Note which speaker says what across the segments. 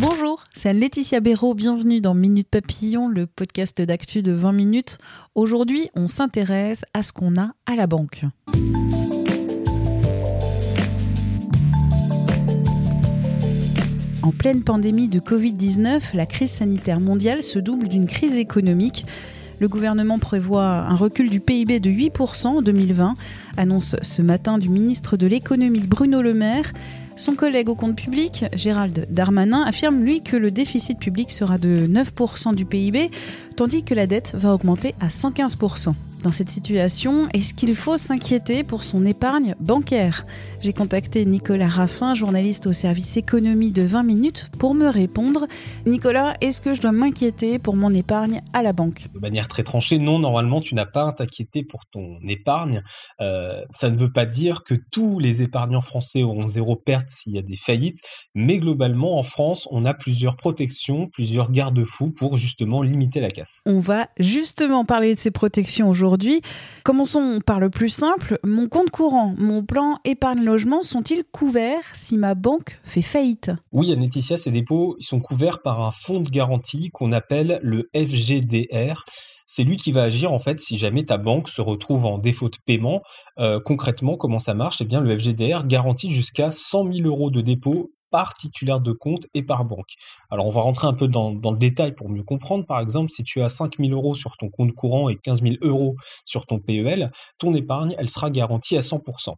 Speaker 1: Bonjour, c'est Laetitia Béraud. Bienvenue dans Minute Papillon, le podcast d'actu de 20 minutes. Aujourd'hui, on s'intéresse à ce qu'on a à la banque. En pleine pandémie de Covid-19, la crise sanitaire mondiale se double d'une crise économique. Le gouvernement prévoit un recul du PIB de 8% en 2020, annonce ce matin du ministre de l'économie Bruno Le Maire. Son collègue au compte public, Gérald Darmanin, affirme lui que le déficit public sera de 9% du PIB, tandis que la dette va augmenter à 115%. Dans cette situation, est-ce qu'il faut s'inquiéter pour son épargne bancaire? J'ai contacté Nicolas Raffin, journaliste au service économie de 20 minutes, pour me répondre. Nicolas, est-ce que je dois m'inquiéter pour mon épargne à la banque?
Speaker 2: De manière très tranchée, non, normalement, tu n'as pas à t'inquiéter pour ton épargne. Euh, ça ne veut pas dire que tous les épargnants français auront zéro perte s'il y a des faillites, mais globalement, en France, on a plusieurs protections, plusieurs garde-fous pour justement limiter la casse.
Speaker 1: On va justement parler de ces protections aujourd'hui. Commençons par le plus simple. Mon compte courant, mon plan épargne-logement sont-ils couverts si ma banque fait faillite?
Speaker 2: Oui, Anétitia, ces dépôts ils sont couverts par un fonds de garantie qu'on appelle le FGDR. C'est lui qui va agir en fait si jamais ta banque se retrouve en défaut de paiement. Euh, concrètement, comment ça marche? Eh bien, le FGDR garantit jusqu'à 100 000 euros de dépôt par titulaire de compte et par banque. Alors on va rentrer un peu dans, le détail pour mieux comprendre. Par exemple, si tu as 5 000 euros sur ton compte courant et 15 000 euros sur ton PEL, ton épargne, elle sera garantie à 100%.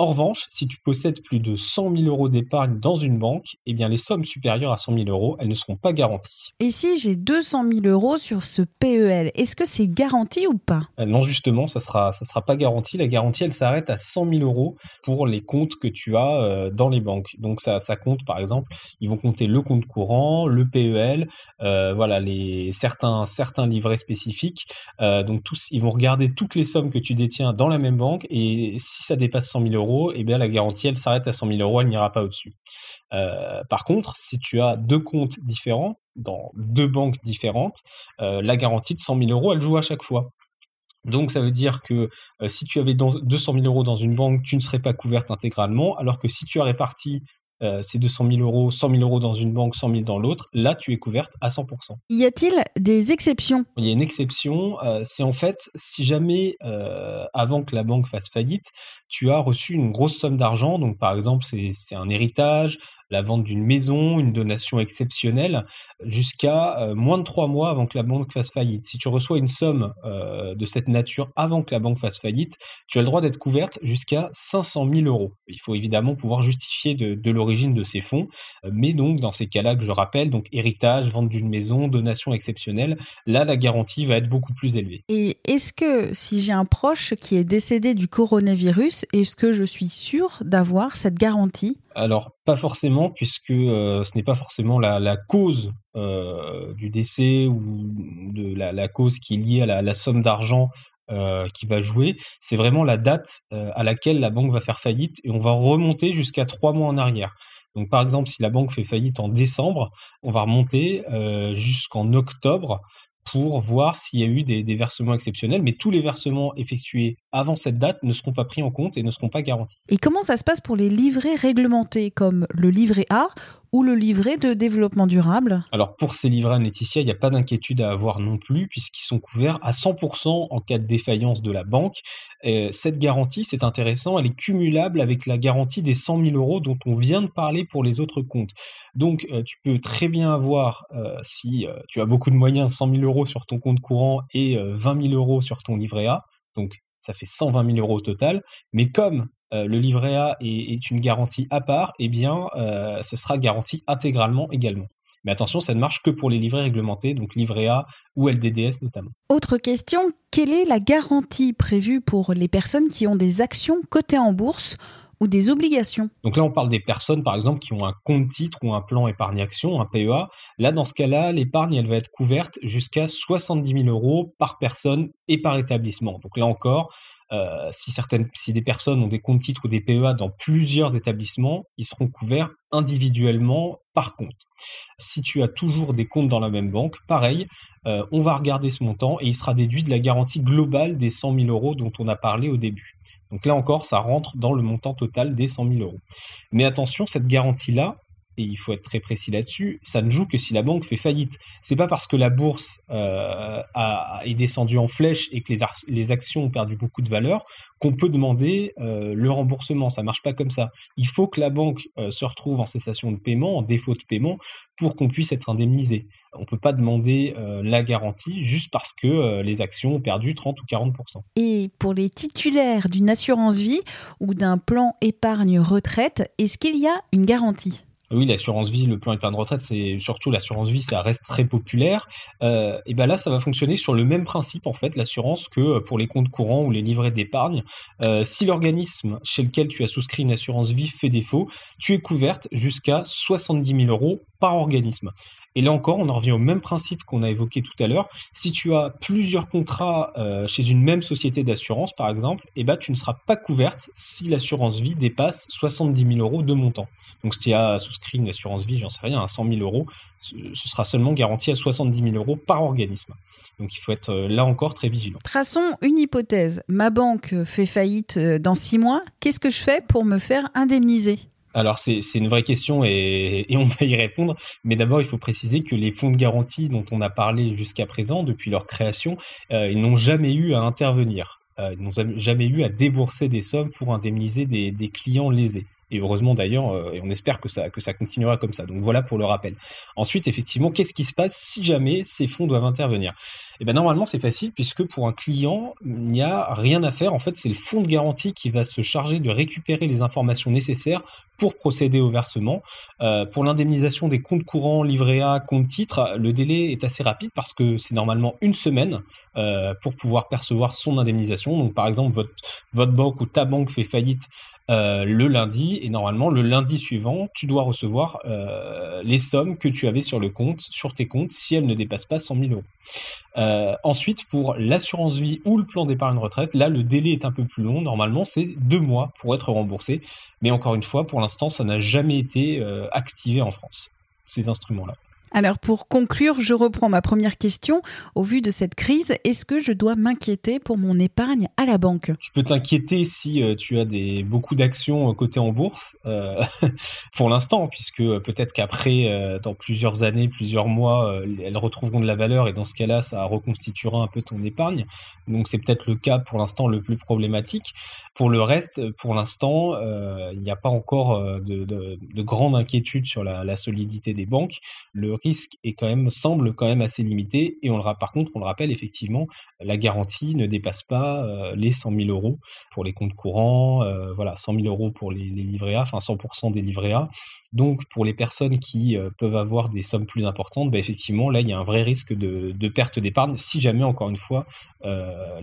Speaker 2: En revanche, si tu possèdes plus de 100 000 euros d'épargne dans une banque, eh bien les sommes supérieures à 100 000 euros, elles ne seront pas garanties.
Speaker 1: Et si j'ai 200 000 euros sur ce PEL, est-ce que c'est garanti ou pas?
Speaker 2: Euh, Non, justement, ça sera, ça sera pas garanti. La garantie, elle s'arrête à 100 000 euros pour les comptes que tu as euh, dans les banques. Donc ça, ça compte, par exemple, ils vont compter le compte courant, le PEL, euh, voilà, les certains, certains livrets spécifiques. donc tous, ils vont regarder toutes les sommes que tu détiens dans la même banque et si ça dépasse 100 000 euros eh bien la garantie, elle s'arrête à 100 000 euros, elle n'ira pas au-dessus. Euh, par contre, si tu as deux comptes différents, dans deux banques différentes, euh, la garantie de 100 000 euros, elle joue à chaque fois. Donc ça veut dire que euh, si tu avais 200 000 euros dans une banque, tu ne serais pas couverte intégralement, alors que si tu as réparti euh, c'est 200 000 euros, 100 000 euros dans une banque, 100 000 dans l'autre, là tu es couverte à 100%.
Speaker 1: Y a-t-il des exceptions?
Speaker 2: Il y a une exception, euh, c'est en fait si jamais euh, avant que la banque fasse faillite, tu as reçu une grosse somme d'argent, donc par exemple c'est un héritage, la vente d'une maison, une donation exceptionnelle, jusqu'à euh, moins de trois mois avant que la banque fasse faillite. Si tu reçois une somme euh, de cette nature avant que la banque fasse faillite, tu as le droit d'être couverte jusqu'à 500 000 euros. Il faut évidemment pouvoir justifier de, l'origine de ces fonds, mais donc dans ces cas-là que je rappelle, donc héritage, vente d'une maison, donation exceptionnelle, là la garantie va être beaucoup plus élevée.
Speaker 1: Et est-ce que si j'ai un proche qui est décédé du coronavirus, est-ce que je suis sûre d'avoir cette garantie?
Speaker 2: Alors, pas forcément, puisque euh, ce n'est pas forcément la, cause euh, du décès ou de la, cause qui est liée à la, somme d'argent euh, qui va jouer. C'est vraiment la date à laquelle la banque va faire faillite et on va remonter jusqu'à trois mois en arrière. Donc, par exemple, si la banque fait faillite en décembre, on va remonter jusqu'en octobre pour voir s'il y a eu des, versements exceptionnels, mais tous les versements effectués avant cette date ne seront pas pris en compte et ne seront pas garantis.
Speaker 1: Et comment ça se passe pour les livrets réglementés comme le livret A ou le livret de développement durable
Speaker 2: Alors pour ces livrets Laetitia, il n'y a pas d'inquiétude à avoir non plus puisqu'ils sont couverts à 100% en cas de défaillance de la banque. cette garantie, c'est intéressant, elle est cumulable avec la garantie des 100 000 euros dont on vient de parler pour les autres comptes. Donc euh, tu peux très bien avoir, euh, si euh, tu as beaucoup de moyens, 100 000 euros sur ton compte courant et 20 000 euros sur ton livret A. Donc ça fait 120 000 euros au total. Mais comme euh, le livret A est, une garantie à part, eh bien, euh, ce sera garanti intégralement également. Mais attention, ça ne marche que pour les livrets réglementés, donc livret A ou LDDS notamment.
Speaker 1: Autre question, quelle est la garantie prévue pour les personnes qui ont des actions cotées en bourse ou des obligations.
Speaker 2: Donc là, on parle des personnes, par exemple, qui ont un compte titre ou un plan épargne-action, un PEA. Là, dans ce cas-là, l'épargne, elle va être couverte jusqu'à 70 000 euros par personne et par établissement. Donc là encore, euh, si certaines, si des personnes ont des comptes titres ou des PEA dans plusieurs établissements, ils seront couverts individuellement par compte. Si tu as toujours des comptes dans la même banque, pareil, euh, on va regarder ce montant et il sera déduit de la garantie globale des 100 000 euros dont on a parlé au début. Donc là encore, ça rentre dans le montant total des 100 000 euros. Mais attention, cette garantie-là, et il faut être très précis là-dessus, ça ne joue que si la banque fait faillite. C'est pas parce que la bourse euh, a, est descendue en flèche et que les, les, actions ont perdu beaucoup de valeur qu'on peut demander euh, le remboursement. Ça marche pas comme ça. Il faut que la banque euh, se retrouve en cessation de paiement, en défaut de paiement, pour qu'on puisse être indemnisé. On peut pas demander la garantie juste parce que les actions ont perdu 30 ou 40%
Speaker 1: Et pour les titulaires d'une assurance vie ou d'un plan épargne retraite, est-ce qu'il y a une garantie?
Speaker 2: Oui, l'assurance vie, le plan épargne retraite, c'est surtout l'assurance vie, ça reste très populaire. Euh, et ben là, ça va fonctionner sur le même principe en fait, l'assurance que pour les comptes courants ou les livrets d'épargne. Euh, si l'organisme chez lequel tu as souscrit une assurance vie fait défaut, tu es couverte jusqu'à 70 000 euros par organisme. Et là encore, on en revient au même principe qu'on a évoqué tout à l'heure. Si tu as plusieurs contrats euh, chez une même société d'assurance, par exemple, eh ben, tu ne seras pas couverte si l'assurance vie dépasse 70 000 euros de montant. Donc si tu as souscrit une assurance vie, j'en sais rien, à 100 000 euros, ce sera seulement garanti à 70 000 euros par organisme. Donc il faut être euh, là encore très vigilant.
Speaker 1: Traçons une hypothèse. Ma banque fait faillite euh, dans six mois. Qu'est-ce que je fais pour me faire indemniser?
Speaker 2: Alors c'est une vraie question et, on va y répondre, mais d'abord il faut préciser que les fonds de garantie dont on a parlé jusqu'à présent, depuis leur création, euh, ils n'ont jamais eu à intervenir, euh, ils n'ont jamais eu à débourser des sommes pour indemniser des, clients lésés. Et heureusement d'ailleurs, euh, et on espère que ça, que ça continuera comme ça. Donc voilà pour le rappel. Ensuite, effectivement, qu'est-ce qui se passe si jamais ces fonds doivent intervenir? Eh bien, normalement, c'est facile puisque pour un client, il n'y a rien à faire. En fait, c'est le fonds de garantie qui va se charger de récupérer les informations nécessaires pour procéder au versement. Euh, pour l'indemnisation des comptes courants, livret A, compte titre, le délai est assez rapide parce que c'est normalement une semaine euh, pour pouvoir percevoir son indemnisation. Donc, par exemple, votre, votre banque ou ta banque fait faillite euh, le lundi et normalement le lundi suivant, tu dois recevoir euh, les sommes que tu avais sur le compte, sur tes comptes, si elles ne dépassent pas 100 000 euros. Euh, ensuite, pour l'assurance vie ou le plan d'épargne retraite, là le délai est un peu plus long. Normalement, c'est deux mois pour être remboursé. Mais encore une fois, pour l'instant, ça n'a jamais été activé en France, ces instruments-là.
Speaker 1: Alors pour conclure, je reprends ma première question. Au vu de cette crise, est-ce que je dois m'inquiéter pour mon épargne à la banque?
Speaker 2: Tu peux t'inquiéter si euh, tu as beaucoup d'actions euh, cotées en bourse euh, pour l'instant, puisque peut-être qu'après, dans plusieurs années, plusieurs mois, elles retrouveront de la valeur et dans ce cas-là, ça reconstituera un peu ton épargne. Donc c'est peut-être le cas pour l'instant le plus problématique. Pour le reste, pour l'instant, il n'y a pas encore de, de, grande inquiétude sur la, solidité des banques. Risque est quand même semble quand même assez limité et on le par contre on le rappelle effectivement la garantie ne dépasse pas euh, les 100 000 euros pour les comptes courants euh, voilà 100 000 euros pour les, livrets A enfin 100% des livrets A donc pour les personnes qui euh, peuvent avoir des sommes plus importantes bah, effectivement là il y a un vrai risque de, de perte d'épargne si jamais encore une fois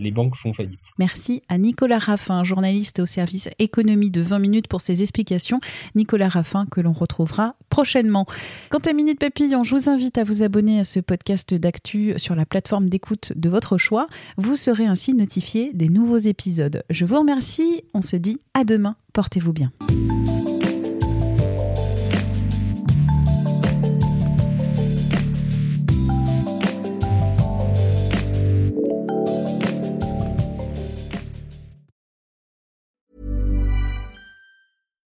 Speaker 2: les banques font faillite.
Speaker 1: Merci à Nicolas Raffin journaliste au service économie de 20 minutes pour ses explications Nicolas Raffin que l'on retrouvera prochainement. Quant à Minute Papillon je vous invite à vous abonner à ce podcast d'actu sur la plateforme d'écoute de votre choix. Vous serez ainsi notifié des nouveaux épisodes. Je vous remercie. On se dit à demain. Portez-vous bien.